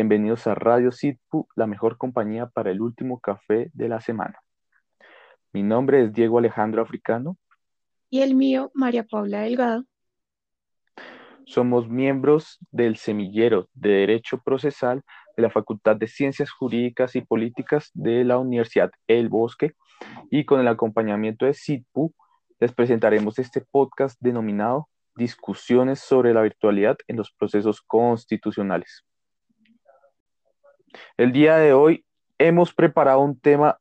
Bienvenidos a Radio Sitpu, la mejor compañía para el último café de la semana. Mi nombre es Diego Alejandro Africano. Y el mío, María Paula Delgado. Somos miembros del Semillero de Derecho Procesal de la Facultad de Ciencias Jurídicas y Políticas de la Universidad El Bosque y con el acompañamiento de SITPU les presentaremos este podcast denominado Discusiones sobre la virtualidad en los procesos constitucionales. El día de hoy hemos preparado un tema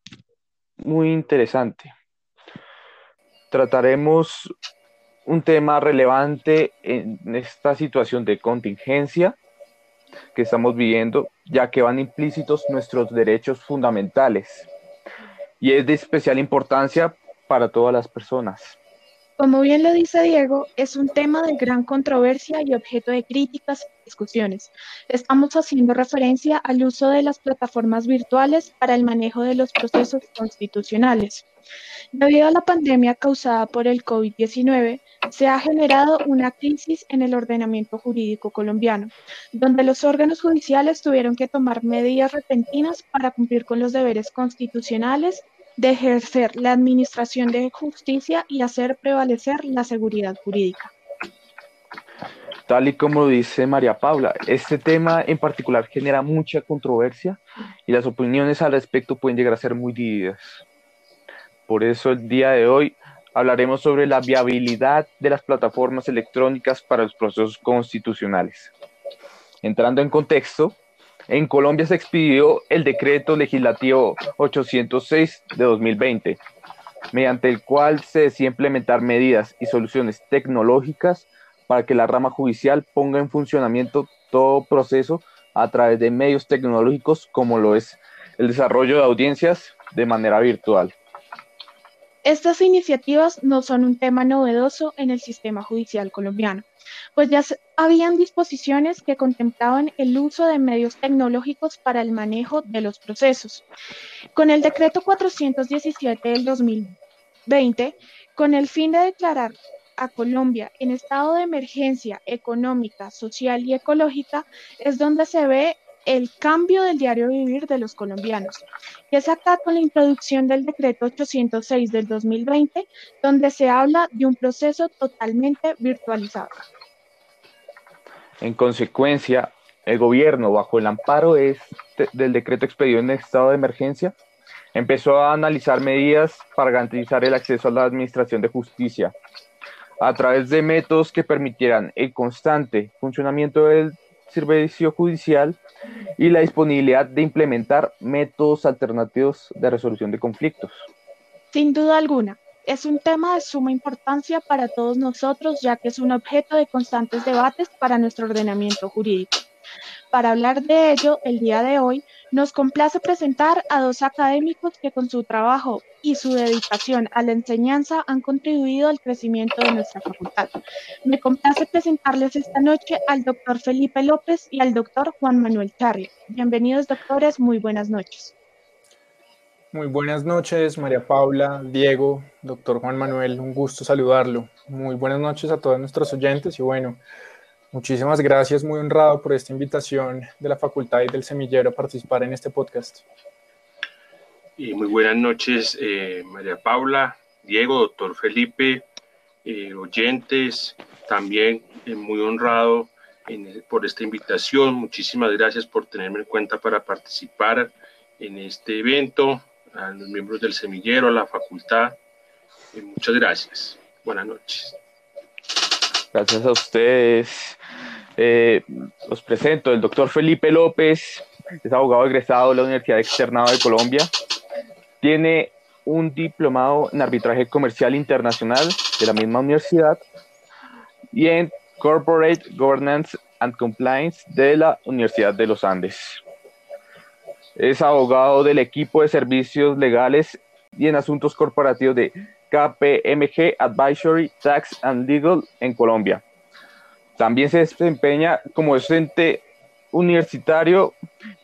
muy interesante. Trataremos un tema relevante en esta situación de contingencia que estamos viviendo, ya que van implícitos nuestros derechos fundamentales y es de especial importancia para todas las personas. Como bien lo dice Diego, es un tema de gran controversia y objeto de críticas y discusiones. Estamos haciendo referencia al uso de las plataformas virtuales para el manejo de los procesos constitucionales. Debido a la pandemia causada por el COVID-19, se ha generado una crisis en el ordenamiento jurídico colombiano, donde los órganos judiciales tuvieron que tomar medidas repentinas para cumplir con los deberes constitucionales de ejercer la administración de justicia y hacer prevalecer la seguridad jurídica. Tal y como dice María Paula, este tema en particular genera mucha controversia y las opiniones al respecto pueden llegar a ser muy divididas. Por eso el día de hoy hablaremos sobre la viabilidad de las plataformas electrónicas para los procesos constitucionales. Entrando en contexto, en Colombia se expidió el decreto legislativo 806 de 2020, mediante el cual se decía implementar medidas y soluciones tecnológicas para que la rama judicial ponga en funcionamiento todo proceso a través de medios tecnológicos como lo es el desarrollo de audiencias de manera virtual. Estas iniciativas no son un tema novedoso en el sistema judicial colombiano, pues ya habían disposiciones que contemplaban el uso de medios tecnológicos para el manejo de los procesos. Con el decreto 417 del 2020, con el fin de declarar a Colombia en estado de emergencia económica, social y ecológica, es donde se ve el cambio del diario vivir de los colombianos. Y es acá con la introducción del decreto 806 del 2020, donde se habla de un proceso totalmente virtualizado. En consecuencia, el gobierno, bajo el amparo este, del decreto expedido en estado de emergencia, empezó a analizar medidas para garantizar el acceso a la administración de justicia a través de métodos que permitieran el constante funcionamiento del servicio judicial y la disponibilidad de implementar métodos alternativos de resolución de conflictos. Sin duda alguna, es un tema de suma importancia para todos nosotros, ya que es un objeto de constantes debates para nuestro ordenamiento jurídico. Para hablar de ello, el día de hoy nos complace presentar a dos académicos que con su trabajo y su dedicación a la enseñanza han contribuido al crecimiento de nuestra facultad. Me complace presentarles esta noche al doctor Felipe López y al doctor Juan Manuel Charri. Bienvenidos, doctores, muy buenas noches. Muy buenas noches, María Paula, Diego, doctor Juan Manuel, un gusto saludarlo. Muy buenas noches a todos nuestros oyentes y bueno, muchísimas gracias, muy honrado por esta invitación de la Facultad y del Semillero a participar en este podcast. Y muy buenas noches, eh, María Paula, Diego, doctor Felipe, eh, oyentes, también eh, muy honrado por esta invitación. Muchísimas gracias por tenerme en cuenta para participar en este evento a los miembros del semillero, a la facultad. Eh, muchas gracias. Buenas noches. Gracias a ustedes. Eh, os presento el doctor Felipe López, es abogado egresado de la Universidad Externada de Colombia. Tiene un diplomado en arbitraje comercial internacional de la misma universidad y en Corporate Governance and Compliance de la Universidad de los Andes. Es abogado del equipo de servicios legales y en asuntos corporativos de KPMG Advisory Tax and Legal en Colombia. También se desempeña como docente universitario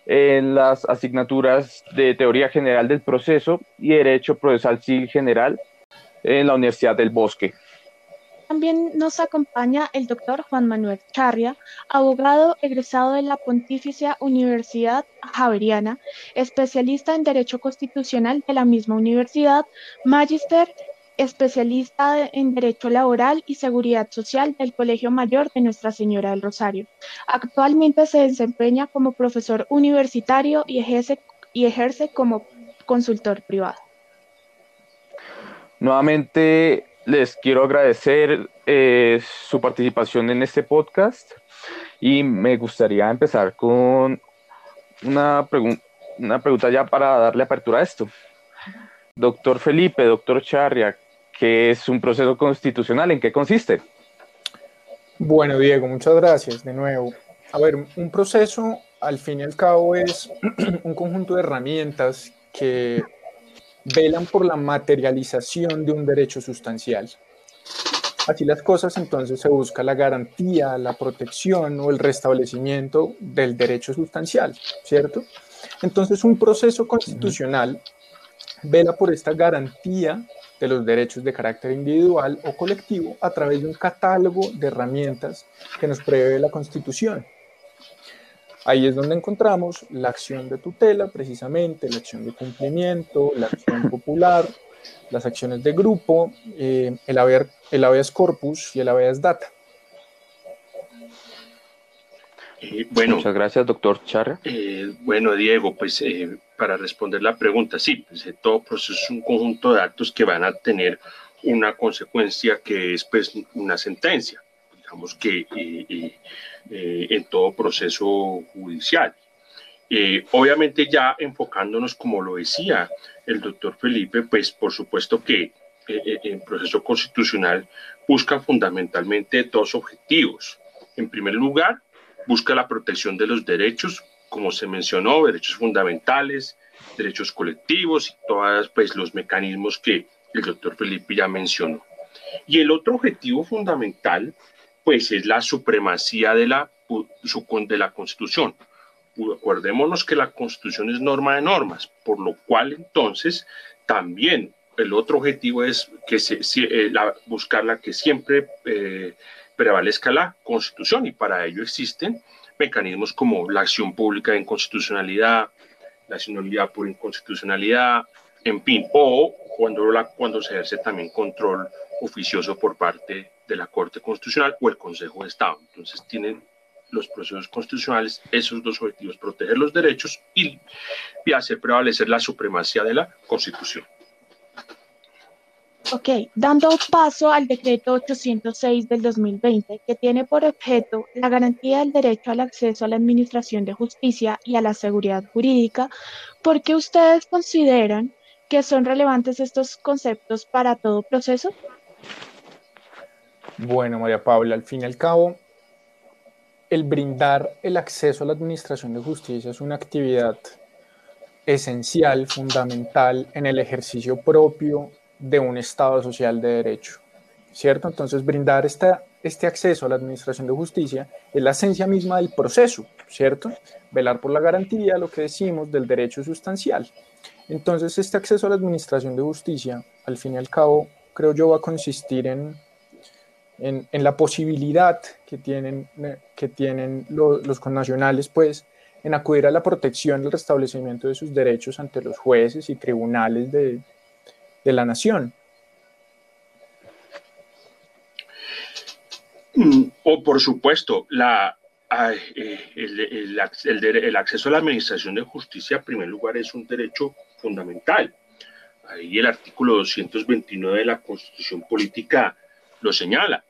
en las asignaturas de Teoría General del Proceso y Derecho Procesal Civil General en la Universidad del Bosque. También nos acompaña el doctor Juan Manuel Charria, abogado egresado de la Pontificia Universidad Javeriana, especialista en Derecho Constitucional de la misma universidad, magíster especialista en Derecho Laboral y Seguridad Social del Colegio Mayor de Nuestra Señora del Rosario. Actualmente se desempeña como profesor universitario y ejerce, y ejerce como consultor privado. Nuevamente les quiero agradecer eh, su participación en este podcast y me gustaría empezar con una, una pregunta ya para darle apertura a esto. Doctor Felipe, doctor Charria, ¿qué es un proceso constitucional? ¿En qué consiste? Bueno, Diego, muchas gracias de nuevo. A ver, un proceso al fin y al cabo es un conjunto de herramientas que velan por la materialización de un derecho sustancial. Así las cosas, entonces se busca la garantía, la protección o el restablecimiento del derecho sustancial, ¿cierto? Entonces un proceso constitucional vela por esta garantía de los derechos de carácter individual o colectivo a través de un catálogo de herramientas que nos prevé la Constitución. Ahí es donde encontramos la acción de tutela, precisamente, la acción de cumplimiento, la acción popular, las acciones de grupo, eh, el, haber, el habeas corpus y el habeas data. Eh, bueno, Muchas gracias, doctor Charra. Eh, bueno, Diego, pues para responder la pregunta, sí, pues, todo proceso es un conjunto de actos que van a tener una consecuencia que es pues una sentencia digamos que eh, eh, eh, en todo proceso judicial. obviamente ya enfocándonos, como lo decía el doctor Felipe, pues por supuesto que el proceso constitucional busca fundamentalmente dos objetivos. En primer lugar, busca la protección de los derechos, como se mencionó, derechos fundamentales, derechos colectivos y todos pues, los mecanismos que el doctor Felipe ya mencionó. Y el otro objetivo fundamental pues es la supremacía de la, de la Constitución. Acordémonos que la Constitución es norma de normas, por lo cual entonces también el otro objetivo es que se, eh, buscar la que siempre eh, prevalezca la Constitución y para ello existen mecanismos como la acción pública de inconstitucionalidad, la sinodalidad por inconstitucionalidad, en fin, o cuando, la, cuando se ejerce también control oficioso por parte de la Corte Constitucional o el Consejo de Estado. Entonces tienen los procesos constitucionales esos dos objetivos, proteger los derechos y, hacer prevalecer la supremacía de la Constitución. Ok, dando paso al decreto 806 del 2020, que tiene por objeto la garantía del derecho al acceso a la administración de justicia y a la seguridad jurídica, ¿por qué ustedes consideran que son relevantes estos conceptos para todo proceso? Bueno, María Paula, al fin y al cabo, el brindar el acceso a la administración de justicia es una actividad esencial, fundamental en el ejercicio propio de un Estado social de derecho, ¿cierto? Entonces, brindar esta, este acceso a la administración de justicia es la esencia misma del proceso, ¿cierto? Velar por la garantía, lo que decimos, del derecho sustancial. Entonces, este acceso a la administración de justicia, al fin y al cabo, creo yo, va a consistir en en, la posibilidad que tienen, que tienen los, connacionales, pues, en acudir a la protección y el restablecimiento de sus derechos ante los jueces y tribunales de, la nación. Mm, o por supuesto, la, eh, el, el, acceso a la administración de justicia, en primer lugar, es un derecho fundamental. Ahí el artículo 229 de la Constitución Política lo señala.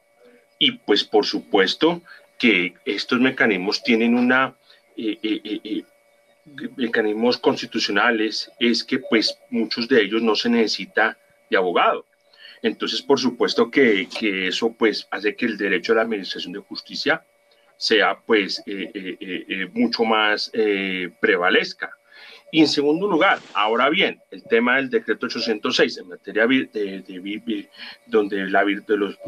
Y pues por supuesto que estos mecanismos tienen una... Eh, eh, eh, mecanismos constitucionales es que pues muchos de ellos no se necesita de abogado. Entonces, por supuesto que, que eso pues hace que el derecho a la administración de justicia sea pues mucho más prevalezca. Y en segundo lugar, ahora bien, el tema del decreto 806 en materia de, de, donde la,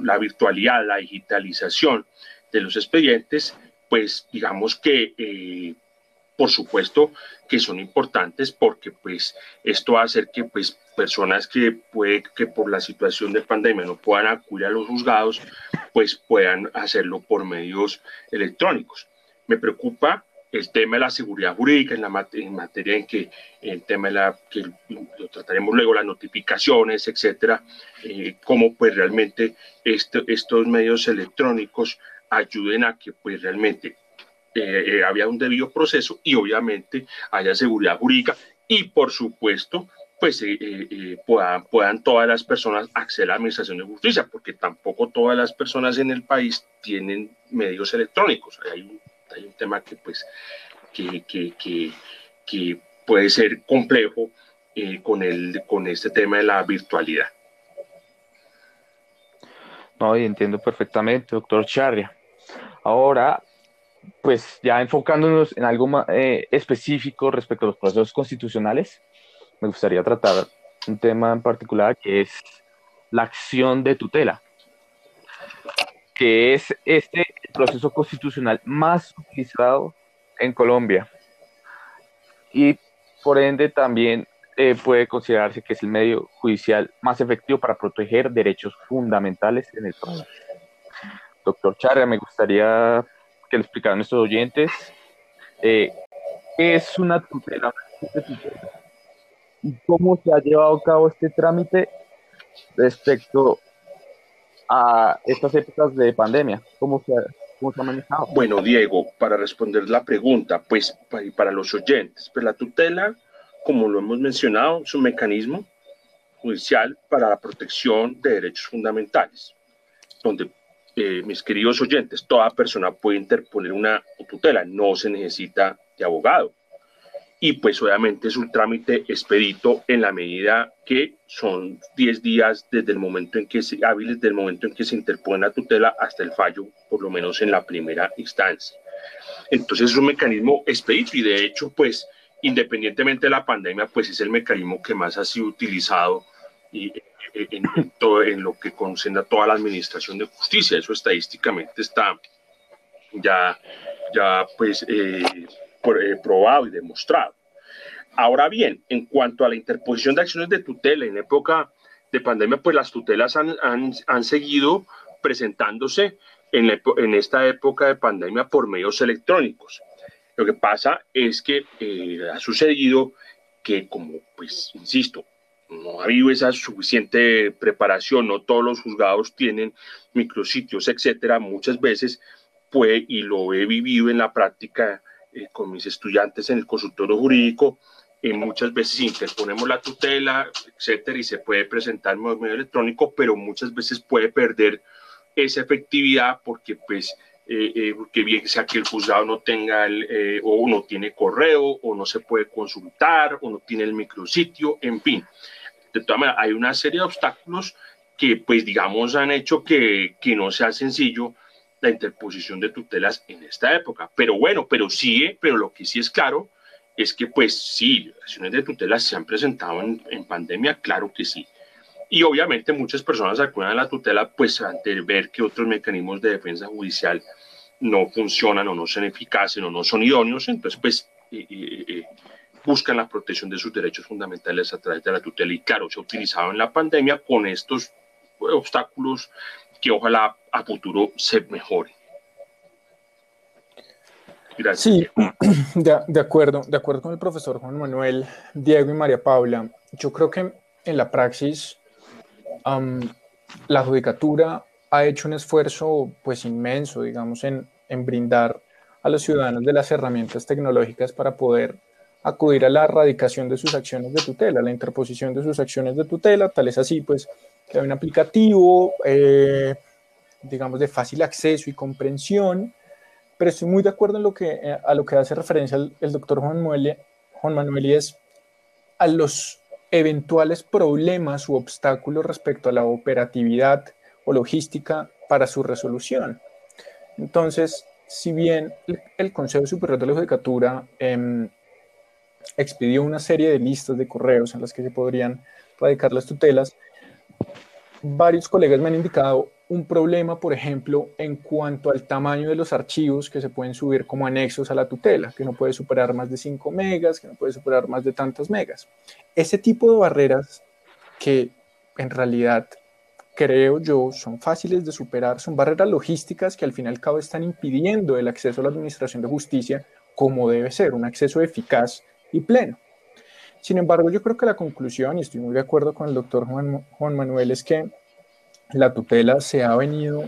la virtualidad, la digitalización de los expedientes, pues digamos que eh, por supuesto que son importantes porque pues esto va a hacer que pues personas que puede que por la situación de pandemia no puedan acudir a los juzgados, pues puedan hacerlo por medios electrónicos. Me preocupa el tema de la seguridad jurídica en, la materia en que el tema de la que trataremos luego las notificaciones etcétera eh, cómo pues realmente estos medios electrónicos ayuden a que pues realmente eh, eh, había un debido proceso y obviamente haya seguridad jurídica y por supuesto pues puedan, puedan todas las personas acceder a la administración de justicia porque tampoco todas las personas en el país tienen medios electrónicos. Hay hay un tema que, pues, que, que, que, puede ser complejo eh, con, el, con este tema de la virtualidad. No, y entiendo perfectamente, doctor Charria. Ahora, pues ya enfocándonos en algo más, eh, específico respecto a los procesos constitucionales, me gustaría tratar un tema en particular que es la acción de tutela que es este proceso constitucional más utilizado en Colombia. Y por ende también eh, puede considerarse que es el medio judicial más efectivo para proteger derechos fundamentales en el país. Doctor Charra, me gustaría que le explicara a nuestros oyentes eh, qué es una tutela y cómo se ha llevado a cabo este trámite respecto a estas épocas de pandemia? ¿Cómo se, Bueno, Diego, para responder la pregunta, pues para los oyentes, pues la tutela, como lo hemos mencionado, es un mecanismo judicial para la protección de derechos fundamentales, donde eh, mis queridos oyentes, toda persona puede interponer una tutela, no se necesita de abogado y pues obviamente es un trámite expedito en la medida que son 10 días desde el momento en que se, hábiles del momento en que se interpone la tutela hasta el fallo, por lo menos en la primera instancia. Entonces es un mecanismo expedito y de hecho pues independientemente de la pandemia pues es el mecanismo que más ha sido utilizado y, en, todo, en lo que concierne a toda la administración de justicia. Eso estadísticamente está ya, ya pues... Eh, eh, probado y demostrado. Ahora bien, en cuanto a la interposición de acciones de tutela en época de pandemia, pues las tutelas han, han, han seguido presentándose en, en, esta época de pandemia por medios electrónicos. Lo que pasa es que eh, ha sucedido que, como, pues, insisto, no ha habido esa suficiente preparación, no todos los juzgados tienen micrositios, etcétera, muchas veces puede, y lo he vivido en la práctica eh, con mis estudiantes en el consultorio jurídico, y muchas veces interponemos la tutela, etcétera, y se puede presentar en medio electrónico, pero muchas veces puede perder esa efectividad porque, pues, eh, eh, bien sea que el juzgado no tenga el, o no tiene correo, o no se puede consultar, o no tiene el micrositio, en fin. De todas maneras, hay una serie de obstáculos que, pues, digamos, han hecho que, que no sea sencillo la interposición de tutelas en esta época. Pero bueno, pero sí, pero lo que sí es claro es que pues sí, acciones de tutelas se han presentado en, en pandemia, claro que sí. Y obviamente muchas personas acuden a la tutela pues ante ver que otros mecanismos de defensa judicial no funcionan o no son eficaces o no son idóneos, entonces pues eh, eh, eh, buscan la protección de sus derechos fundamentales a través de la tutela. Y claro, se ha utilizado en la pandemia con estos obstáculos que ojalá a futuro se mejore. Gracias. Sí, de, acuerdo, de acuerdo con el profesor Juan Manuel, Diego y María Paula. Yo creo que en la praxis la judicatura ha hecho un esfuerzo pues inmenso, digamos, en, en brindar a los ciudadanos de las herramientas tecnológicas para poder acudir a la erradicación de sus acciones de tutela, la interposición de sus acciones de tutela, tal es así, pues, que hay un aplicativo, eh, digamos, de fácil acceso y comprensión, pero estoy muy de acuerdo en lo que, eh, a lo que hace referencia el, doctor Juan Manuel, Juan Manuel y es a los eventuales problemas u obstáculos respecto a la operatividad o logística para su resolución. Entonces, si bien el, Consejo Superior de la Judicatura em, expidió una serie de listas de correos en las que se podrían radicar las tutelas, varios colegas me han indicado un problema, por ejemplo, en cuanto al tamaño de los archivos que se pueden subir como anexos a la tutela, que no puede superar más de 5 megas, que no puede superar más de tantas megas. Ese tipo de barreras que en realidad creo yo son fáciles de superar, son barreras logísticas que al fin y al cabo están impidiendo el acceso a la administración de justicia como debe ser, un acceso eficaz y pleno. Sin embargo, yo creo que la conclusión, y estoy muy de acuerdo con el doctor Juan, Juan Manuel, es que la tutela se ha venido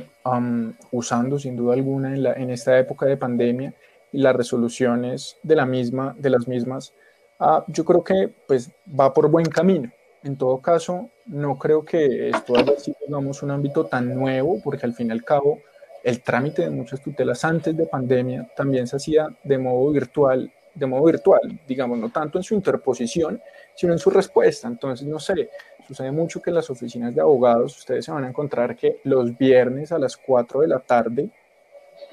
usando sin duda alguna en, la, en, esta época de pandemia y las resoluciones de, la misma, de las mismas, uh, yo creo que pues, va por buen camino. En todo caso, no creo que esto haya sido digamos, un ámbito tan nuevo, porque al fin y al cabo el trámite de muchas tutelas antes de pandemia también se hacía de modo virtual, de modo virtual, digamos, no tanto en su interposición, sino en su respuesta. Entonces, no sé, sucede mucho que en las oficinas de abogados ustedes se van a encontrar que los viernes a las 4 de la tarde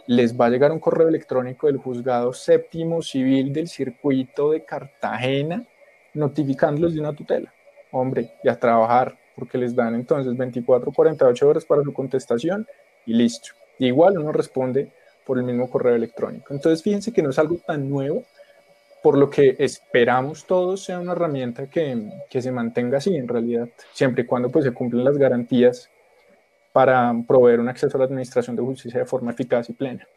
les va a llegar un correo electrónico del juzgado séptimo civil del circuito de Cartagena notificándolos de una tutela. Hombre, y a trabajar, porque les dan entonces 24 48 horas para su contestación y listo. igual uno responde por el mismo correo electrónico. Entonces, fíjense que no es algo tan nuevo, por lo que esperamos todos sea una herramienta que, que, se mantenga así en realidad, siempre y cuando pues, se cumplan las garantías para proveer un acceso a la administración de justicia de forma eficaz y plena.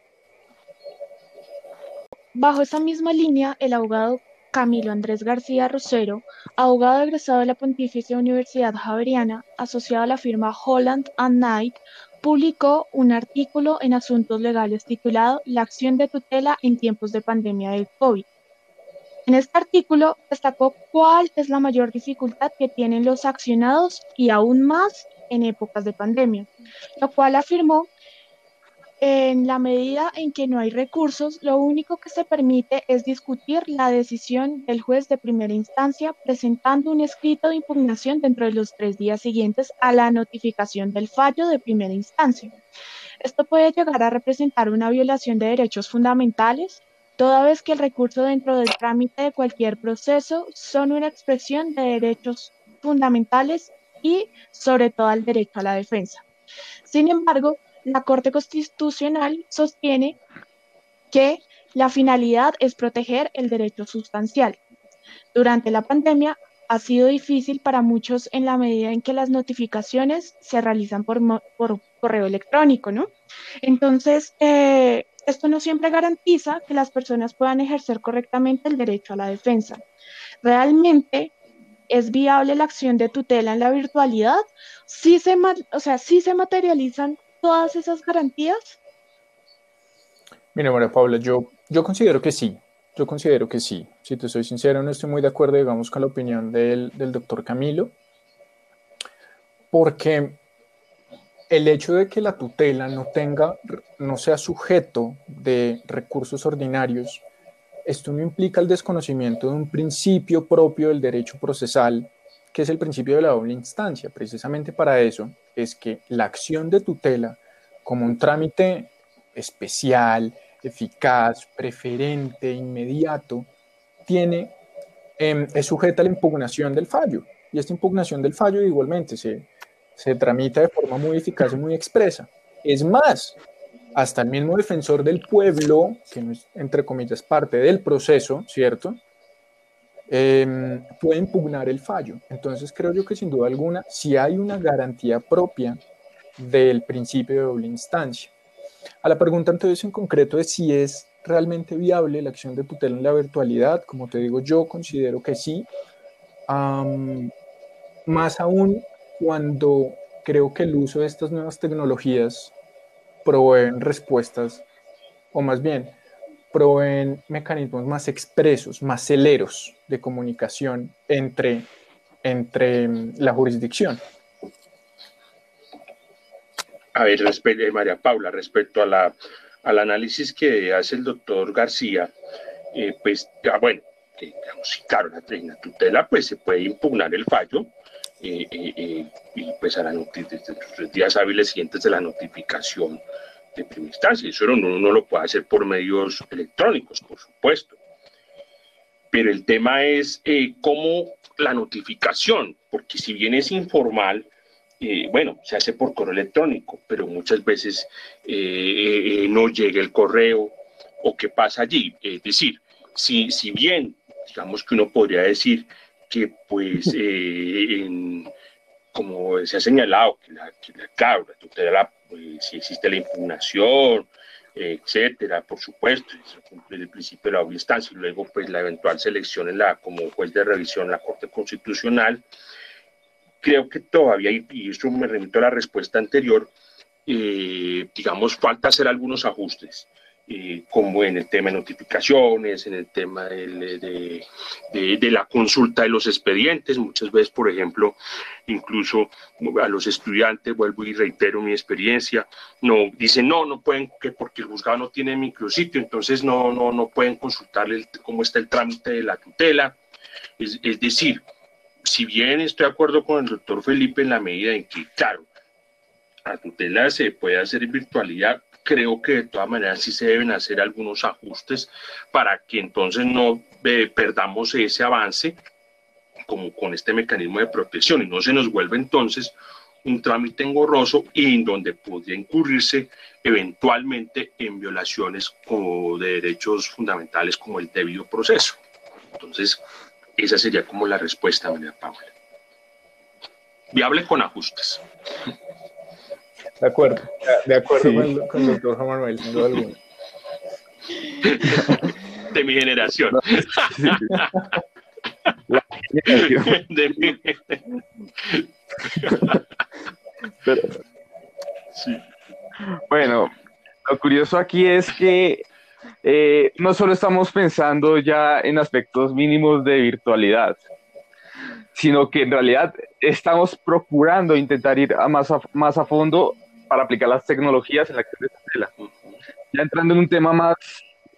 Bajo esa misma línea, el abogado Camilo Andrés García Rosero, abogado egresado de la Pontificia Universidad Javeriana, asociado a la firma Holland and Knight, publicó un artículo en Asuntos Legales titulado La acción de tutela en tiempos de pandemia del COVID en este artículo destacó cuál es la mayor dificultad que tienen los accionados y aún más en épocas de pandemia, lo cual afirmó en la medida en que no hay recursos, lo único que se permite es discutir la decisión del juez de primera instancia presentando un escrito de impugnación dentro de los tres días siguientes a la notificación del fallo de primera instancia. Esto puede llegar a representar una violación de derechos fundamentales, toda vez que el recurso dentro del trámite de cualquier proceso son una expresión de derechos fundamentales y sobre todo el derecho a la defensa. Sin embargo, la Corte Constitucional sostiene que la finalidad es proteger el derecho sustancial. Durante la pandemia ha sido difícil para muchos en la medida en que las notificaciones se realizan por, correo electrónico, ¿no? Entonces, eh, esto no siempre garantiza que las personas puedan ejercer correctamente el derecho a la defensa. ¿Realmente es viable la acción de tutela en la virtualidad? ¿Sí se, o sea, ¿sí se materializan todas esas garantías? Mira, María Paula, yo, yo considero que sí. Yo considero que sí. Si te soy sincero, no estoy muy de acuerdo, digamos, con la opinión del, del doctor Camilo, porque el hecho de que la tutela no tenga, no sea sujeto de recursos ordinarios, esto no implica el desconocimiento de un principio propio del derecho procesal, que es el principio de la doble instancia. Precisamente para eso es que la acción de tutela, como un trámite especial, eficaz, preferente, inmediato, tiene, em, es sujeta a la impugnación del fallo. Y esta impugnación del fallo igualmente se, se tramita de forma muy eficaz y muy expresa. Es más, hasta el mismo defensor del pueblo, que no es, entre comillas, parte del proceso, ¿cierto? Em, puede impugnar el fallo. Entonces creo yo que sin duda alguna, si hay una garantía propia del principio de doble instancia. A la pregunta entonces en concreto de si es realmente viable la acción de tutela en la virtualidad, como te digo, yo considero que sí. más aún cuando creo que el uso de estas nuevas tecnologías proveen respuestas, o más bien, proveen mecanismos más expresos, más celeros de comunicación entre, entre mm, la jurisdicción. A ver, eh, María Paula, respecto a la, al análisis que hace el doctor García, eh, pues, bueno, digamos, claro, la, la tutela, pues se puede impugnar el fallo, y pues a la los días hábiles siguientes de la notificación de primera instancia. Eso uno no lo puede hacer por medios electrónicos, por supuesto. Pero el tema es eh, cómo la notificación, porque si bien es informal, eh, bueno, se hace por correo electrónico, pero muchas veces eh, no llega el correo o qué pasa allí. Es decir, si, si bien, digamos que uno podría decir que pues, como se ha señalado, que la, que la, pues, si existe la impugnación, etcétera, por supuesto, se cumple el principio de la obvia y luego pues la eventual selección en la, como juez de revisión en la Corte Constitucional, creo que todavía, y eso me remito a la respuesta anterior, eh, digamos, falta hacer algunos ajustes. Eh, como en el tema de notificaciones, en el tema de, de, la consulta de los expedientes. Muchas veces, por ejemplo, incluso a los estudiantes, vuelvo y reitero mi experiencia, no dicen no, no pueden, que porque el juzgado no tiene micrositio, entonces no, no, no pueden consultarle cómo está el trámite de la tutela. Es, es decir, si bien estoy de acuerdo con el doctor Felipe en la medida en que, claro, la tutela se puede hacer en virtualidad, creo que de todas maneras sí se deben hacer algunos ajustes para que entonces no eh, perdamos ese avance como con este mecanismo de protección y no se nos vuelva entonces un trámite engorroso y en donde podría incurrirse eventualmente en violaciones como de derechos fundamentales como el debido proceso. Entonces, esa sería como la respuesta, María Paula. Viable con ajustes. De acuerdo, de acuerdo con, el doctor Juan Manuel, sin duda alguna. De mi generación. De mi... Bueno, lo curioso aquí es que eh, no solo estamos pensando ya en aspectos mínimos de virtualidad, sino que en realidad estamos procurando intentar ir a más, a, más a fondo para aplicar las tecnologías en la acción de tutela. Ya entrando en un tema más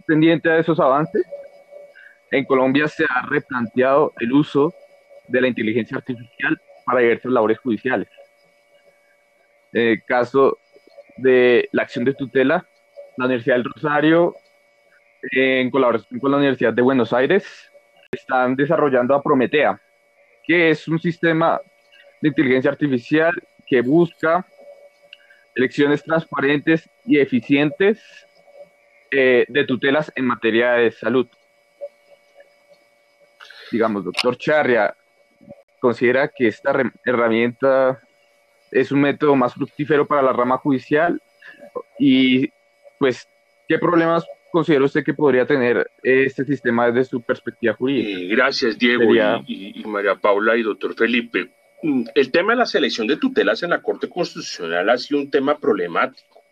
pendiente a esos avances, en Colombia se ha replanteado el uso de la inteligencia artificial para diversas labores judiciales. En el caso de la acción de tutela, la Universidad del Rosario, en colaboración con la Universidad de Buenos Aires, están desarrollando a Prometea, que es un sistema de inteligencia artificial que busca elecciones transparentes y eficientes eh, de tutelas en materia de salud. Digamos, doctor Charria, ¿considera que esta herramienta es un método más fructífero para la rama judicial? Y, pues, ¿qué problemas considera usted que podría tener este sistema desde su perspectiva jurídica? Eh, gracias, Diego y María Paula y doctor Felipe el tema de la selección de tutelas en la Corte Constitucional ha sido un tema problemático.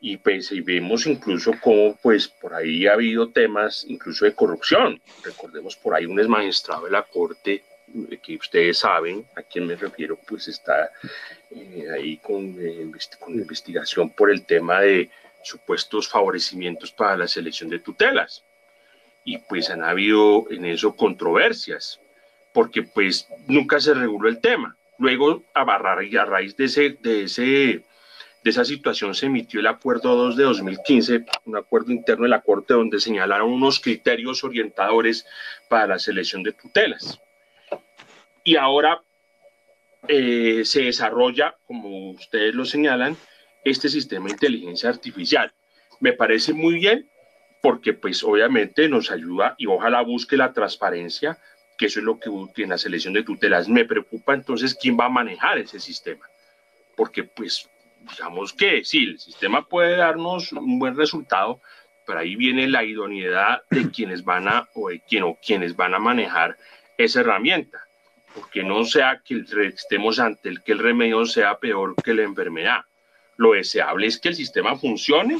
Y, pues, vemos incluso cómo pues por ahí ha habido temas incluso de corrupción. Recordemos por ahí un exmagistrado de la Corte eh, que ustedes saben a quién me refiero, pues está eh, ahí con, eh, con investigación por el tema de supuestos favorecimientos para la selección de tutelas. Y pues han habido en eso controversias porque pues nunca se reguló el tema. Luego, a, a raíz de, ese, de, ese, de esa situación se emitió el Acuerdo 2 de 2015, un acuerdo interno de la Corte donde señalaron unos criterios orientadores para la selección de tutelas. Y ahora eh, se desarrolla, como ustedes lo señalan, este sistema de inteligencia artificial. Me parece muy bien porque pues obviamente nos ayuda y ojalá busque la transparencia que eso es lo que tiene la selección de tutelas. Me preocupa entonces quién va a manejar ese sistema, porque pues digamos que sí, el sistema puede darnos un buen resultado, pero ahí viene la idoneidad de quienes van a o de quien, o quienes van a manejar esa herramienta, porque no sea que estemos ante el que el remedio sea peor que la enfermedad. Lo deseable es que el sistema funcione,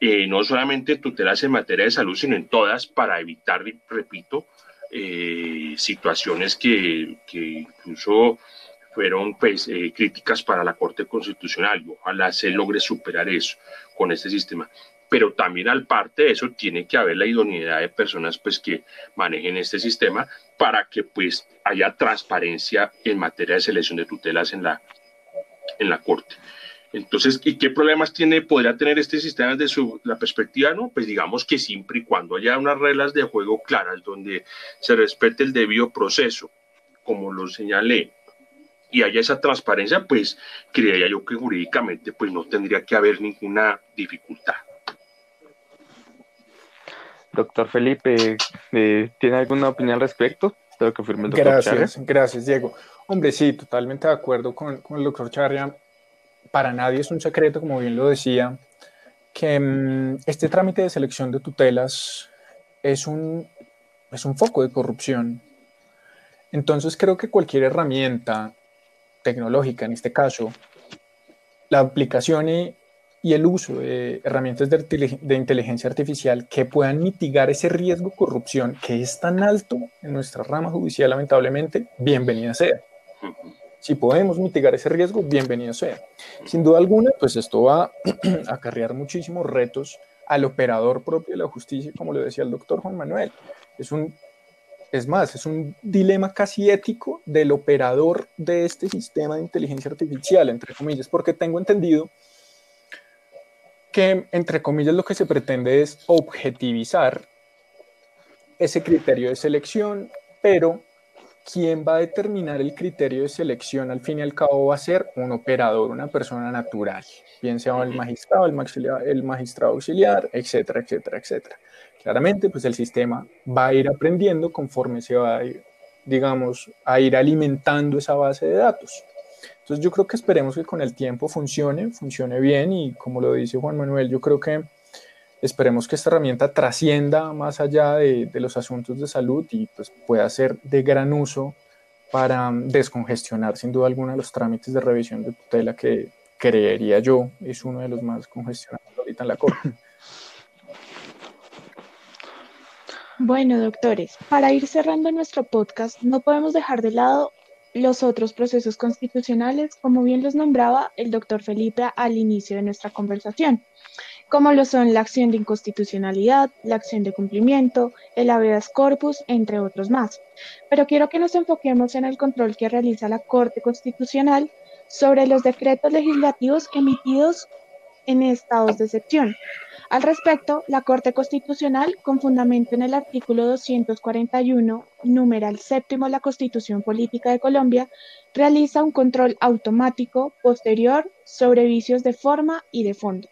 eh, no solamente en tutelas en materia de salud, sino en todas, para evitar, repito, eh, situaciones que, incluso fueron pues, eh, críticas para la Corte Constitucional. Ojalá se logre superar eso con este sistema. Pero también al parte de eso tiene que haber la idoneidad de personas pues, que manejen este sistema para que pues, haya transparencia en materia de selección de tutelas en la, en la Corte. Entonces, ¿y qué problemas tiene, podría tener este sistema desde su, la perspectiva? No, pues digamos que siempre y cuando haya unas reglas de juego claras donde se respete el debido proceso, como lo señalé, y haya esa transparencia, pues creería yo que jurídicamente pues no tendría que haber ninguna dificultad. Doctor Felipe, eh, ¿tiene alguna opinión al respecto de lo que firme el doctor Gracias, gracias, Diego. Hombre, sí, totalmente de acuerdo con, con el doctor Charria. Para nadie es un secreto, como bien lo decía, que mm, este trámite de selección de tutelas es un, es un foco de corrupción. Entonces creo que cualquier herramienta tecnológica, en este caso, la aplicación y, el uso de herramientas de, inteligencia artificial que puedan mitigar ese riesgo de corrupción que es tan alto en nuestra rama judicial, lamentablemente, bienvenida sea. Si podemos mitigar ese riesgo, bienvenido sea. Sin duda alguna, pues esto va a acarrear muchísimos retos al operador propio de la justicia, como le decía el doctor Juan Manuel. Es un es más, es un dilema casi ético del operador de este sistema de inteligencia artificial, entre comillas, porque tengo entendido que, entre comillas, lo que se pretende es objetivizar ese criterio de selección, pero quien va a determinar el criterio de selección al fin y al cabo va a ser un operador, una persona natural, bien sea el magistrado, el, el magistrado auxiliar, etcétera, etcétera, etcétera. Claramente, pues el sistema va a ir aprendiendo conforme se va a ir, digamos, a ir alimentando esa base de datos. Entonces yo creo que esperemos que con el tiempo funcione, funcione bien y como lo dice Juan Manuel, yo creo que esperemos que esta herramienta trascienda más allá de, los asuntos de salud y pues pueda ser de gran uso para descongestionar sin duda alguna los trámites de revisión de tutela que creería yo es uno de los más congestionados ahorita en la Corte. Bueno, doctores, para ir cerrando nuestro podcast, no podemos dejar de lado los otros procesos constitucionales, como bien los nombraba el doctor Felipe al inicio de nuestra conversación, como lo son la acción de inconstitucionalidad, la acción de cumplimiento, el habeas corpus, entre otros más. Pero quiero que nos enfoquemos en el control que realiza la Corte Constitucional sobre los decretos legislativos emitidos en estados de excepción, al respecto, la Corte Constitucional, con fundamento en el artículo 241, numeral séptimo de la Constitución Política de Colombia, realiza un control automático posterior sobre vicios de forma y de fondo.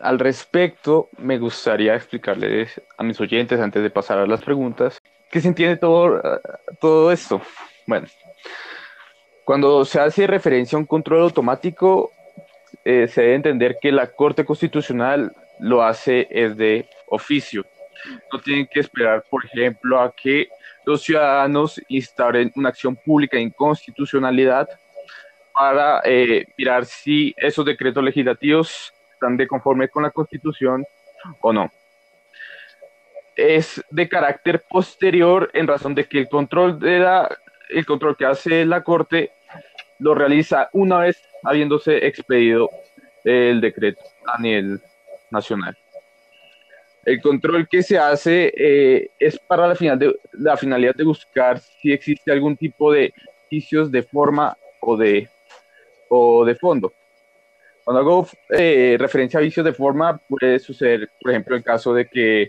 Al respecto, me gustaría explicarles a mis oyentes, antes de pasar a las preguntas, qué se entiende todo, todo esto. Bueno, cuando se hace referencia a un control automático, eh, se debe entender que la Corte Constitucional lo hace es de oficio. No tienen que esperar, por ejemplo, a que los ciudadanos instauren una acción pública de inconstitucionalidad para eh, mirar si esos decretos legislativos están de conforme con la Constitución o no. Es de carácter posterior en razón de que el control, de la, el control que hace la Corte lo realiza una vez habiéndose expedido el decreto a nivel nacional. El control que se hace eh, es para la, final de, la finalidad de buscar si existe algún tipo de vicios de forma o de, o de fondo. Cuando hago eh, referencia a vicios de forma, puede suceder, por ejemplo, el caso de que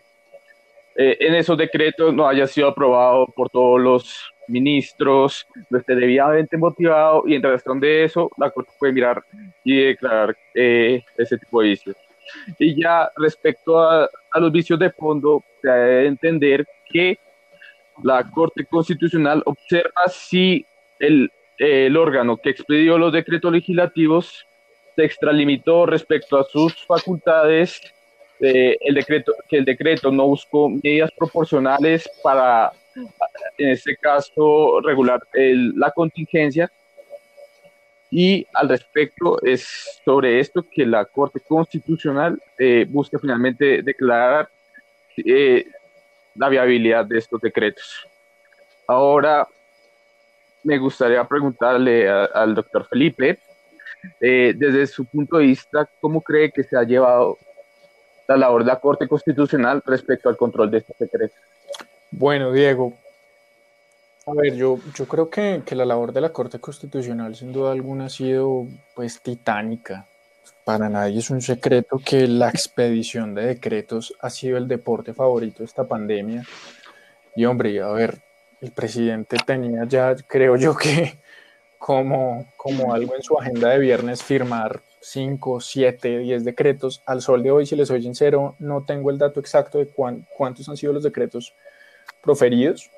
eh, en esos decretos no haya sido aprobado por todos los ministros, no esté debidamente motivado y en razón de eso la Corte puede mirar y declarar ese tipo de vicios. Y ya respecto a, los vicios de fondo, se debe entender que la Corte Constitucional observa si el, el órgano que expedió los decretos legislativos se extralimitó respecto a sus facultades, eh, el decreto, que el decreto no buscó medidas proporcionales para, en este caso, regular la contingencia, y al respecto es sobre esto que la Corte Constitucional eh, busca finalmente declarar eh, la viabilidad de estos decretos. Ahora me gustaría preguntarle al doctor Felipe, eh, desde su punto de vista, ¿cómo cree que se ha llevado la labor de la Corte Constitucional respecto al control de estos decretos? Bueno, Diego, a ver, yo, yo creo que, que, la labor de la Corte Constitucional sin duda alguna ha sido pues titánica. Para nadie es un secreto que la expedición de decretos ha sido el deporte favorito de esta pandemia. Y hombre, a ver, el presidente tenía ya, creo yo que como, como algo en su agenda de viernes firmar 5, 7, 10 decretos. Al sol de hoy, si les soy sincero, no tengo el dato exacto de cuántos han sido los decretos proferidos.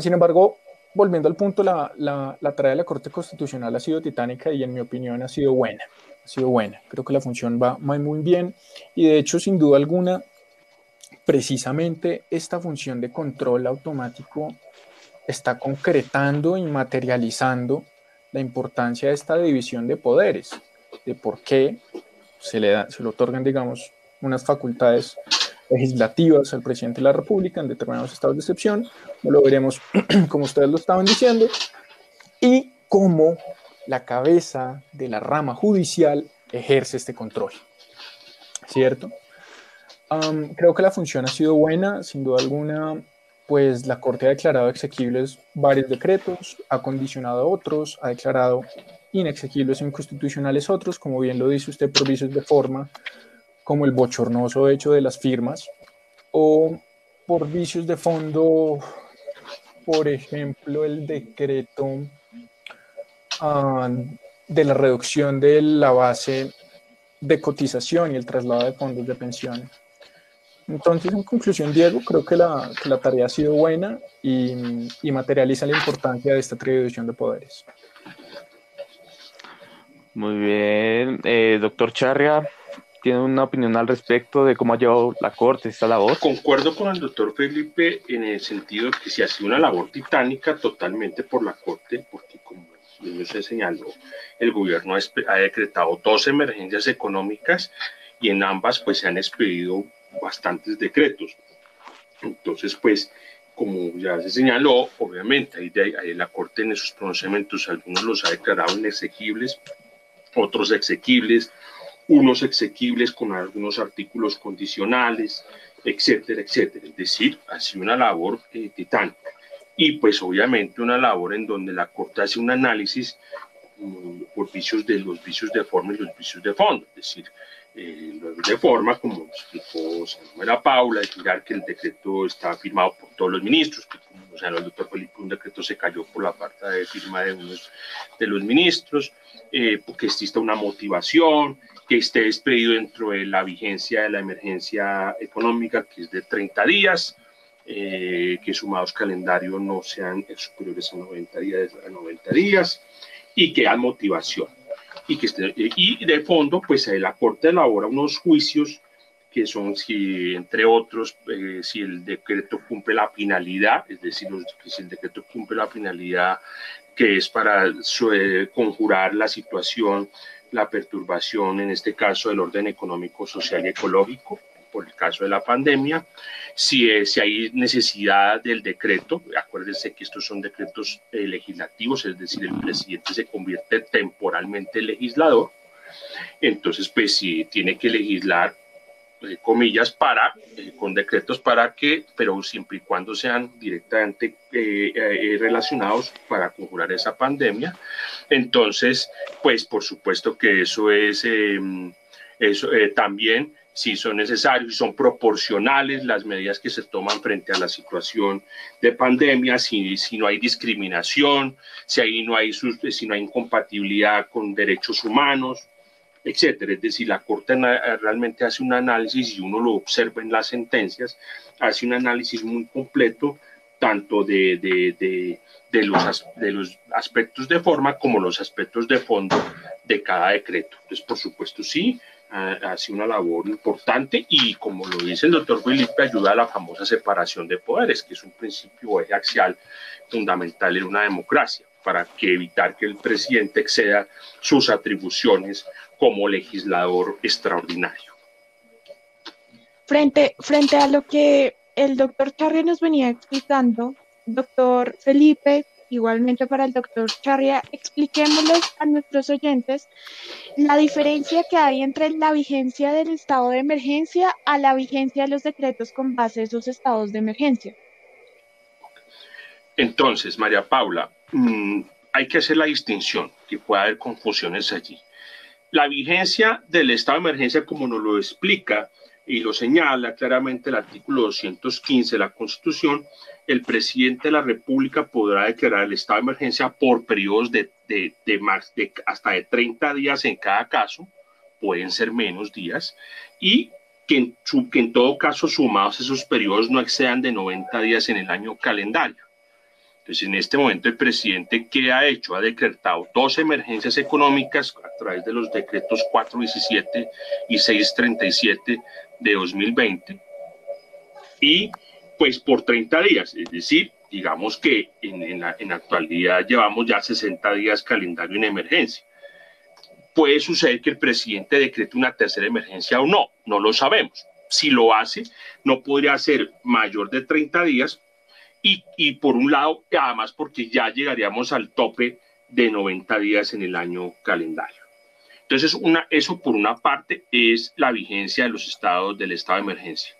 Sin embargo, volviendo al punto, la, la, la, tarea de la Corte Constitucional ha sido titánica y en mi opinión ha sido buena. Ha sido buena. Creo que la función va muy bien y de hecho, sin duda alguna, precisamente esta función de control automático está concretando y materializando la importancia de esta división de poderes, de por qué se le, da, se le otorgan, digamos, unas facultades legislativas al presidente de la República en determinados estados de excepción, lo veremos como ustedes lo estaban diciendo, y cómo la cabeza de la rama judicial ejerce este control. ¿Cierto? creo que la función ha sido buena, sin duda alguna, pues la Corte ha declarado exequibles varios decretos, ha condicionado otros, ha declarado inexequibles e inconstitucionales otros, como bien lo dice usted, por vicios de forma, como el bochornoso hecho de las firmas, o por vicios de fondo, por ejemplo, el decreto ah, de la reducción de la base de cotización y el traslado de fondos de pensión. Entonces, en conclusión, Diego, creo que la, que la tarea ha sido buena y, y, materializa la importancia de esta atribución de poderes. Muy bien, eh, doctor Charria, ¿tiene una opinión al respecto de cómo ha llevado la Corte esta labor? Concuerdo con el doctor Felipe en el sentido de que se ha sido una labor titánica totalmente por la Corte, porque como se señaló, el gobierno ha decretado dos emergencias económicas y en ambas pues se han expedido bastantes decretos. Entonces, pues, como ya se señaló, obviamente, ahí, de, la Corte en esos pronunciamientos, algunos los ha declarado inexequibles, otros exequibles, unos exequibles con algunos artículos condicionales, etcétera, etcétera. Es decir, ha sido una labor eh, titánica. Y pues obviamente una labor en donde la Corte hace un análisis mm, por vicios de los vicios de forma y los vicios de fondo. Es decir, eh, de forma, como explicó Samuela Paula, explicar que el decreto está firmado por todos los ministros, que como sea, el doctor Felipe, un decreto se cayó por la parte de firma de unos de los ministros, eh, que exista una motivación, que esté despedido dentro de la vigencia de la emergencia económica, que es de 30 días, eh, que sumados calendario no sean superiores a 90 días, a 90 días y que haya motivación y, que esté, y de fondo, pues la Corte elabora unos juicios que son, si, entre otros, eh, si el decreto cumple la finalidad, es decir, si el decreto cumple la finalidad que es para eh, conjurar la situación, la perturbación, en este caso, del orden económico, social y ecológico, por el caso de la pandemia, si, eh, si hay necesidad del decreto, acuérdense que estos son decretos eh, legislativos, es decir, el presidente se convierte temporalmente en legislador, entonces pues si tiene que legislar eh, comillas para con decretos para que pero siempre y cuando sean directamente relacionados para conjurar esa pandemia. Entonces pues por supuesto que eso es em, eso también si son necesarios, si son proporcionales las medidas que se toman frente a la situación de pandemia, si, si no hay discriminación, si ahí no hay, si no hay incompatibilidad con derechos humanos, etcétera. Es decir, la Corte realmente hace un análisis y uno lo observa en las sentencias, hace un análisis muy completo tanto de, de, de, de los, de los aspectos de forma como los aspectos de fondo de cada decreto. Entonces, por supuesto, sí, hace una labor importante y como lo dice el doctor Felipe, ayuda a la famosa separación de poderes, que es un principio eje axial fundamental en una democracia, para que evitar que el presidente exceda sus atribuciones como legislador extraordinario. Frente, frente a lo que el doctor Charri nos venía explicando, doctor Felipe, igualmente para el doctor Charria, expliquémosles a nuestros oyentes la diferencia que hay entre la vigencia del estado de emergencia a la vigencia de los decretos con base a esos estados de emergencia. Entonces, María Paula, mm, hay que hacer la distinción, que puede haber confusiones allí. La vigencia del estado de emergencia, como nos lo explica y lo señala claramente el artículo 215 de la Constitución, el presidente de la República podrá declarar el estado de emergencia por periodos de, de, de hasta de 30 días en cada caso, pueden ser menos días, y que en, que en todo caso sumados esos periodos no excedan de 90 días en el año calendario. Entonces, en este momento el presidente, ¿qué ha hecho? Ha decretado dos emergencias económicas a través de los decretos 417 y 637 de 2020 y pues por 30 días, es decir, digamos que en, la, en actualidad llevamos ya 60 días calendario en emergencia. Puede suceder que el presidente decrete una tercera emergencia o no, no lo sabemos. Si lo hace, no podría ser mayor de 30 días y, y por un lado, además porque ya llegaríamos al tope de 90 días en el año calendario. Entonces, una, eso por una parte es la vigencia de los estados del estado de emergencia.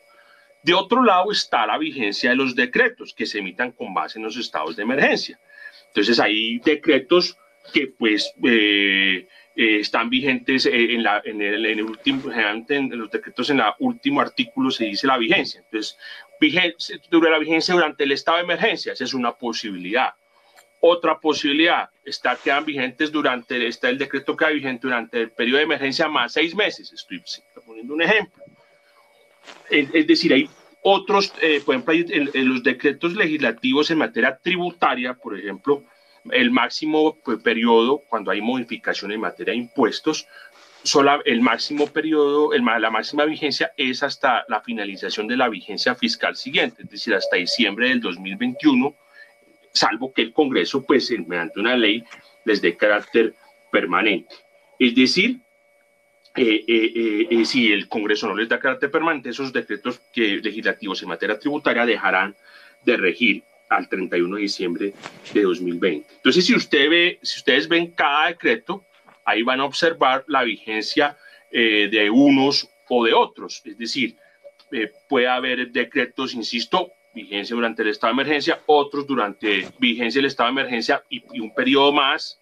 De otro lado está la vigencia de los decretos que se emitan con base en los estados de emergencia. Entonces hay decretos que pues eh, eh, están vigentes en, la, en, el, en el último, en los decretos en el último artículo se dice la vigencia. Entonces, vigencia, dura la vigencia durante el estado de emergencia, esa es una posibilidad. Otra posibilidad, está, quedan vigentes durante, está el decreto que queda vigente durante el periodo de emergencia más seis meses. Estoy poniendo un ejemplo. Es, decir, hay otros, eh, por ejemplo, en, los decretos legislativos en materia tributaria, por ejemplo, el máximo pues, periodo, cuando hay modificación en materia de impuestos, sola, el máximo periodo, el, la máxima vigencia es hasta la finalización de la vigencia fiscal siguiente, es decir, hasta diciembre del 2021, salvo que el Congreso, pues, mediante una ley, les dé carácter permanente. Es decir, eh, eh, eh, si el Congreso no les da carácter permanente, esos decretos legislativos en materia tributaria dejarán de regir al 31 de diciembre de 2020. Entonces, si ustedes ven cada decreto, ahí van a observar la vigencia de unos o de otros. Es decir, puede haber decretos, insisto, vigencia durante el estado de emergencia, otros durante vigencia del estado de emergencia y, y un periodo más,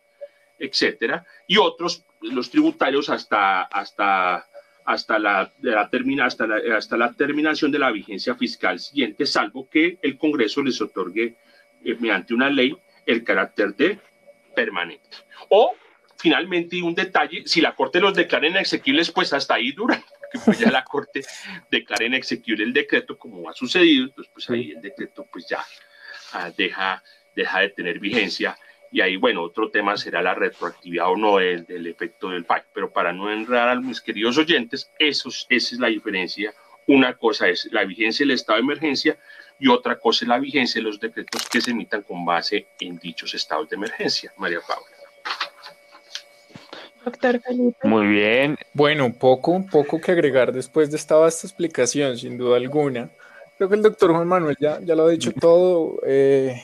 etcétera, y otros los tributarios hasta, hasta, hasta, la, la termina, hasta, la, hasta la terminación de la vigencia fiscal siguiente, salvo que el Congreso les otorgue eh, mediante una ley el carácter de permanente. O finalmente, un detalle, si la Corte los declara inexequibles, pues hasta ahí dura, porque pues ya la Corte declara inexequible el decreto, como ha sucedido, entonces pues ahí el decreto pues ya ah, deja, deja de tener vigencia y ahí, bueno, otro tema será la retroactividad o no del, del efecto del fallo. Pero para no enredar a mis queridos oyentes, eso, esa es la diferencia. Una cosa es la vigencia del estado de emergencia y otra cosa es la vigencia de los decretos que se emitan con base en dichos estados de emergencia. María Paula. Doctor Felipe. Muy bien. Bueno, poco, poco que agregar después de esta vasta explicación, sin duda alguna. Creo que el doctor Juan Manuel ya, ya lo ha dicho todo. Eh,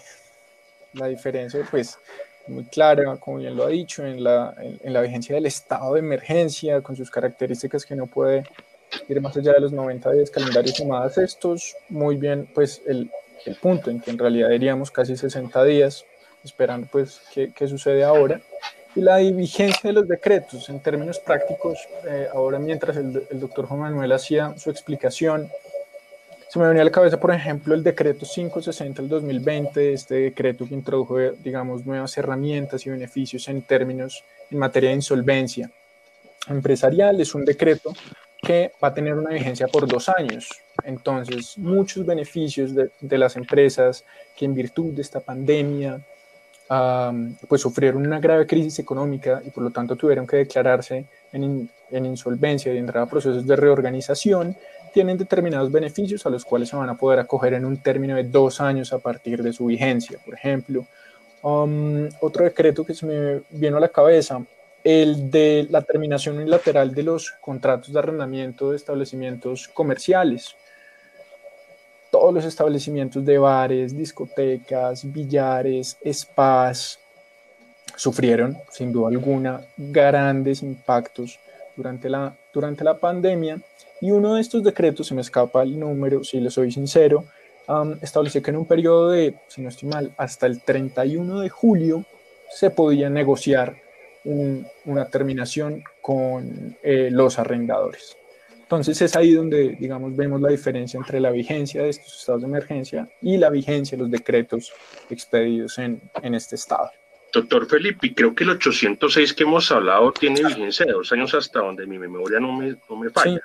la diferencia, pues, muy clara, como bien lo ha dicho, en la, en, la vigencia del estado de emergencia, con sus características que no puede ir más allá de los 90 días calendarios sumadas estos, muy bien, pues, el, el punto en que en realidad diríamos casi 60 días, esperando, pues, qué, qué sucede ahora. Y la vigencia de los decretos, en términos prácticos, eh, ahora mientras el, el doctor Juan Manuel hacía su explicación, se me venía a la cabeza, por ejemplo, el decreto 560 del 2020, este decreto que introdujo, digamos, nuevas herramientas y beneficios en términos en materia de insolvencia empresarial. Es un decreto que va a tener una vigencia por dos años. Entonces, muchos beneficios de, de las empresas que en virtud de esta pandemia, pues sufrieron una grave crisis económica y por lo tanto tuvieron que declararse en, en insolvencia y entrar a procesos de reorganización, tienen determinados beneficios a los cuales se van a poder acoger en un término de dos años a partir de su vigencia. Por ejemplo, um, otro decreto que se me vino a la cabeza, el de la terminación unilateral de los contratos de arrendamiento de establecimientos comerciales. Todos los establecimientos de bares, discotecas, billares, spas, sufrieron sin duda alguna grandes impactos durante la, durante la pandemia y uno de estos decretos, se me escapa el número, si le soy sincero, estableció que en un periodo de, si no estoy mal, hasta el 31 de julio se podía negociar una terminación con eh, los arrendadores. Entonces es ahí donde, digamos, vemos la diferencia entre la vigencia de estos estados de emergencia y la vigencia de los decretos expedidos en, en este estado. Doctor Felipe, creo que el 806 que hemos hablado tiene vigencia de dos años hasta donde mi memoria no me, no me falla.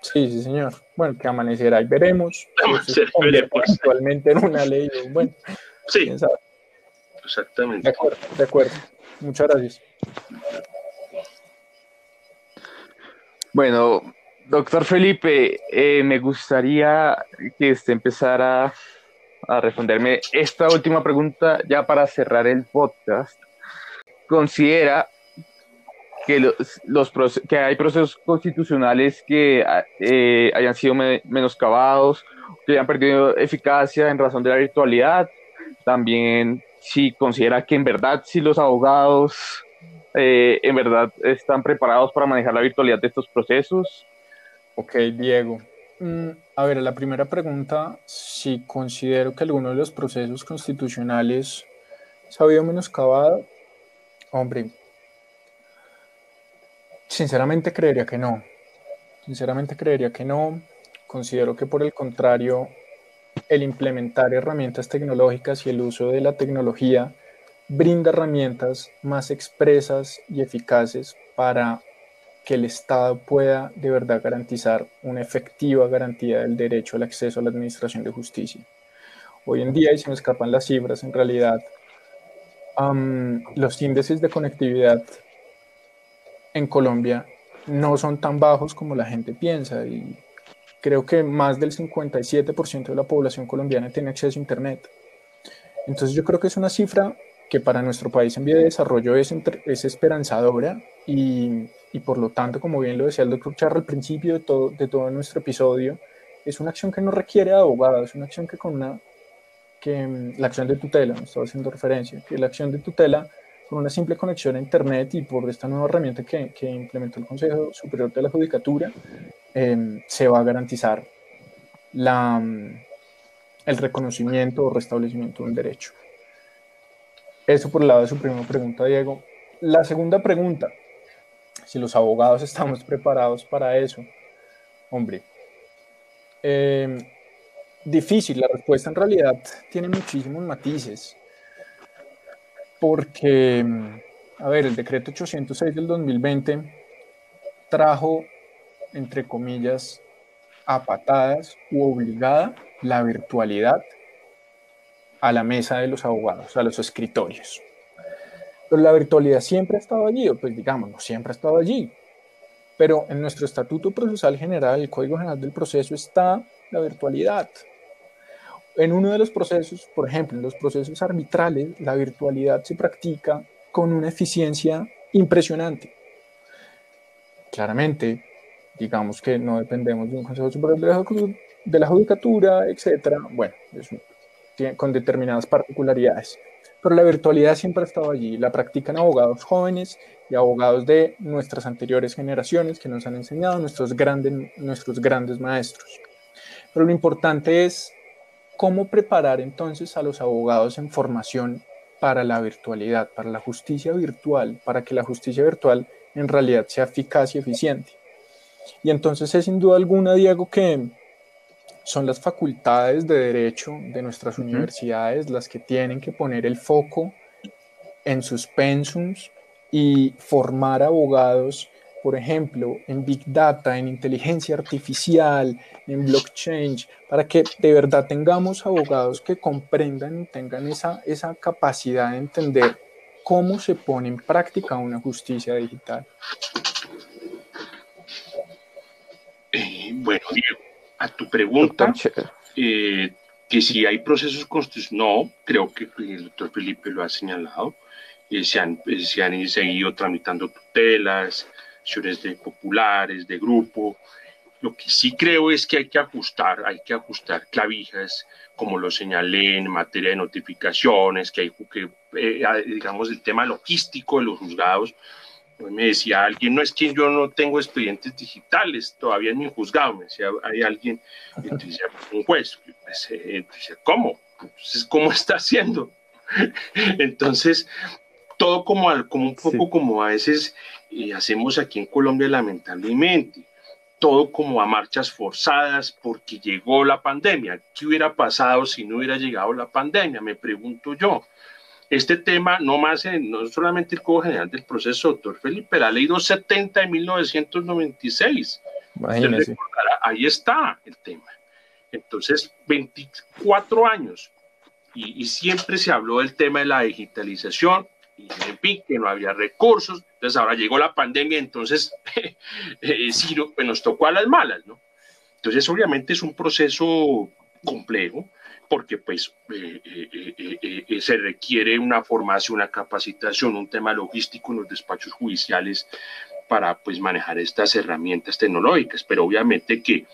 Sí, sí, señor. Bueno, que amanecerá y veremos. Amanecer, veremos. Actualmente en una ley. Bueno, sí, exactamente. De acuerdo, de acuerdo. Muchas gracias. Bueno, doctor Felipe, eh, me gustaría que usted empezara a responderme esta última pregunta ya para cerrar el podcast. ¿Considera que, los, que hay procesos constitucionales que eh, hayan sido menoscabados, que hayan perdido eficacia en razón de la virtualidad? También si considera que en verdad si los abogados eh, en verdad están preparados para manejar la virtualidad de estos procesos. Ok, Diego. Mm, a ver, la primera pregunta, si considero que alguno de los procesos constitucionales se ha habido menoscabado, hombre, sinceramente creería que no. Sinceramente creería que no. Considero que por el contrario, el implementar herramientas tecnológicas y el uso de la tecnología brinda herramientas más expresas y eficaces para que el Estado pueda de verdad garantizar una efectiva garantía del derecho al acceso a la administración de justicia. Hoy en día, y se me escapan las cifras, en realidad, los índices de conectividad en Colombia no son tan bajos como la gente piensa y creo que más del 57% de la población colombiana tiene acceso a Internet. Entonces yo creo que es una cifra que para nuestro país en vía de desarrollo es, es esperanzadora y, y, por lo tanto, como bien lo decía el doctor Charra al principio de todo, de todo nuestro episodio, es una acción que no requiere abogado, es una acción que con una, que mm, la acción de tutela, me estaba haciendo referencia, que la acción de tutela con una simple conexión a Internet y por esta nueva herramienta que, que implementó el Consejo Superior de la Judicatura, em, se va a garantizar la, mm, el reconocimiento o restablecimiento de un derecho. Eso por el lado de su primera pregunta, Diego. La segunda pregunta, si los abogados estamos preparados para eso. Hombre, em, difícil, la respuesta en realidad tiene muchísimos matices, porque, a ver, el decreto 806 del 2020 trajo, entre comillas, a patadas u obligada la virtualidad a la mesa de los abogados, a los escritorios. Pero la virtualidad siempre ha estado allí, o pues digamos, no siempre ha estado allí. Pero en nuestro Estatuto Procesal General, el Código General del Proceso, está la virtualidad. En uno de los procesos, por ejemplo, en los procesos arbitrales, la virtualidad se practica con una eficiencia impresionante. Claramente, digamos que no dependemos de un Consejo Superior de la Judicatura, etcétera. Bueno, eso con determinadas particularidades. Pero la virtualidad siempre ha estado allí. La practican abogados jóvenes y abogados de nuestras anteriores generaciones que nos han enseñado nuestros grandes, nuestros grandes maestros. Pero lo importante es cómo preparar entonces a los abogados en formación para la virtualidad, para la justicia virtual, para que la justicia virtual en realidad sea eficaz y eficiente. Y entonces es sin duda alguna, Diego, que son las facultades de derecho de nuestras universidades las que tienen que poner el foco en sus pensums y formar abogados, por ejemplo, en Big Data, en inteligencia artificial, en blockchain, para que de verdad tengamos abogados que comprendan y tengan esa, esa capacidad de entender cómo se pone en práctica una justicia digital. Eh, bueno, Diego, a tu pregunta, eh, que si hay procesos constitucionales, no, creo que el doctor Felipe lo ha señalado, eh, se, han, eh, se han seguido tramitando tutelas, acciones de populares, de grupo. Lo que sí creo es que hay que ajustar, hay que ajustar clavijas, como lo señalé en materia de notificaciones, que hay que, digamos, el tema logístico de los juzgados, me decía alguien, no es que yo no tengo expedientes digitales todavía en mi juzgado, me decía, hay alguien, entonces, un juez, pues, eh, ¿cómo? Entonces, ¿cómo está haciendo? Entonces, todo como, como un poco como a veces eh, hacemos aquí en Colombia lamentablemente, todo como a marchas forzadas porque llegó la pandemia. ¿Qué hubiera pasado si no hubiera llegado la pandemia? Me pregunto yo. Este tema, no más en, no solamente el Código General del Proceso, doctor Felipe, la ley 270 de 1996. Ahí está el tema. Entonces, 24 años y, siempre se habló del tema de la digitalización y en fin, que no había recursos. Entonces ahora llegó la pandemia, entonces eh, sí, pues nos tocó a las malas, ¿no? Entonces obviamente es un proceso complejo porque pues eh, eh, se requiere una formación, una capacitación, un tema logístico en los despachos judiciales para pues manejar estas herramientas tecnológicas, pero obviamente que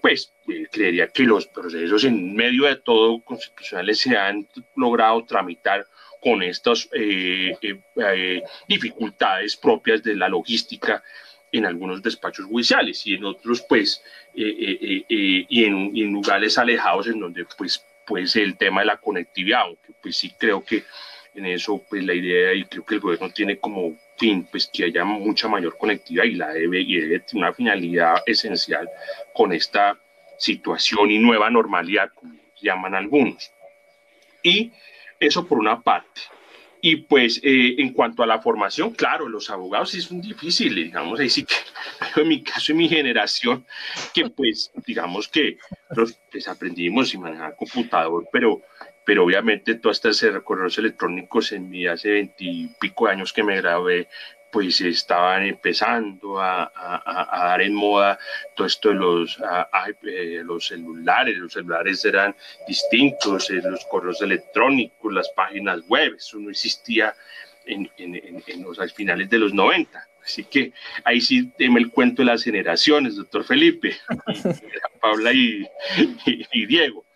pues creería que los procesos en medio de todo constitucionales se han logrado tramitar con estas eh, eh, eh, dificultades propias de la logística en algunos despachos judiciales y en otros pues y en, en, lugares alejados en donde pues pues el tema de la conectividad aunque pues sí creo que en eso pues la idea y creo que el gobierno tiene como fin pues que haya mucha mayor conectividad y la debe y debe tener una finalidad esencial con esta situación y nueva normalidad como llaman algunos y eso por una parte. Y pues eh, en cuanto a la formación, claro, los abogados sí son difíciles, digamos, ahí sí que en mi caso, en mi generación, que pues digamos que los, pues, aprendimos y manejar computador, pero, pero obviamente todos estos correos electrónicos en mi hace veintipico años que me gradué, pues estaban empezando a, dar en moda todo esto de los, eh, los celulares, los celulares eran distintos, eh, los correos electrónicos, las páginas web, eso no existía en, los finales de los 90. Así que ahí sí deme el cuento de las generaciones, doctor Felipe, Paula y Diego.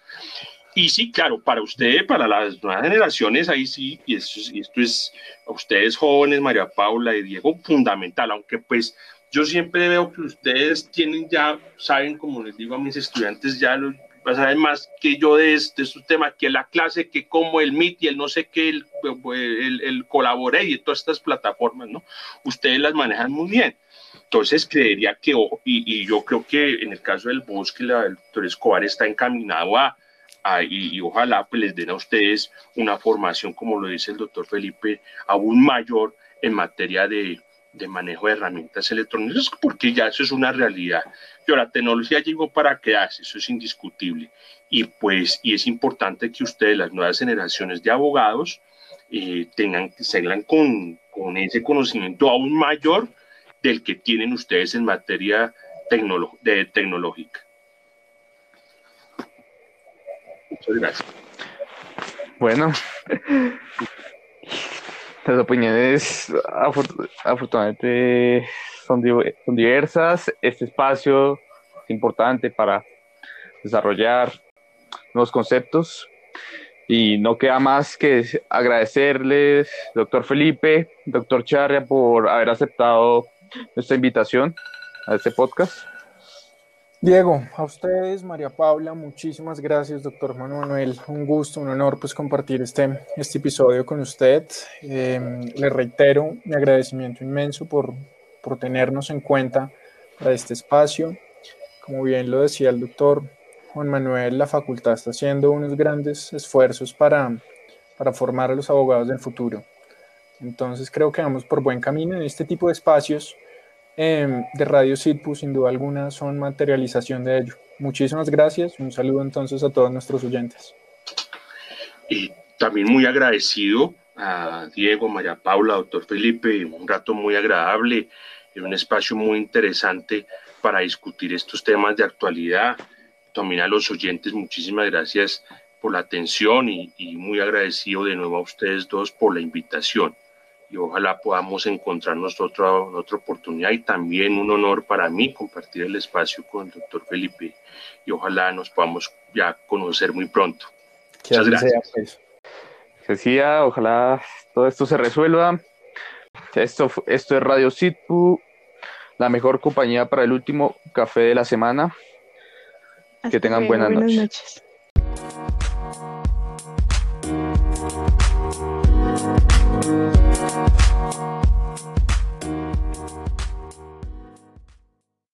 Y sí, claro, para usted, para las nuevas generaciones, ahí sí, y esto, esto es a ustedes jóvenes, María Paula y Diego, fundamental, aunque pues yo siempre veo que ustedes tienen ya, saben, como les digo a mis estudiantes, ya lo, saben más que yo de, este, de estos temas, que la clase, que como el MIT y el no sé qué, el, el, el colaboré y todas estas plataformas, ¿no? Ustedes las manejan muy bien. Entonces creería que, y, y yo creo que en el caso del bosque, la, el doctor Escobar está encaminado a y, ojalá pues, les den a ustedes una formación, como lo dice el doctor Felipe, aún mayor en materia de, de manejo de herramientas electrónicas, porque ya eso es una realidad. Yo, la tecnología llegó para quedarse, eso es indiscutible. Y pues, y es importante que ustedes, las nuevas generaciones de abogados, eh, tengan, salgan con, con ese conocimiento aún mayor del que tienen ustedes en materia de tecnológica. Bueno, las opiniones afortunadamente son, son diversas. Este espacio es importante para desarrollar nuevos conceptos. Y no queda más que agradecerles, doctor Felipe, doctor Charria, por haber aceptado nuestra invitación a este podcast. Diego, a ustedes, María Paula, muchísimas gracias, doctor Manuel. Un gusto, un honor pues compartir este, este episodio con usted. Eh, le reitero mi agradecimiento inmenso por, por tenernos en cuenta para este espacio. Como bien lo decía el doctor Juan Manuel, la facultad está haciendo unos grandes esfuerzos para, para formar a los abogados del futuro. Entonces creo que vamos por buen camino en este tipo de espacios Em, de Radio Sitpu, sin duda alguna, son materialización de ello. Muchísimas gracias. Un saludo entonces a todos nuestros oyentes. Y también muy agradecido a Diego, María Paula, doctor Felipe, un rato muy agradable, en un espacio muy interesante para discutir estos temas de actualidad. También a los oyentes, muchísimas gracias por la atención y, y muy agradecido de nuevo a ustedes dos por la invitación y ojalá podamos encontrarnos otra, otra oportunidad y también un honor para mí compartir el espacio con el doctor Felipe y ojalá nos podamos ya conocer muy pronto. Muchas gracias. Pues. Decía, ojalá todo esto se resuelva. Esto, esto es Radio Sitpu, la mejor compañía para el último café de la semana. que tengan buenas, noches.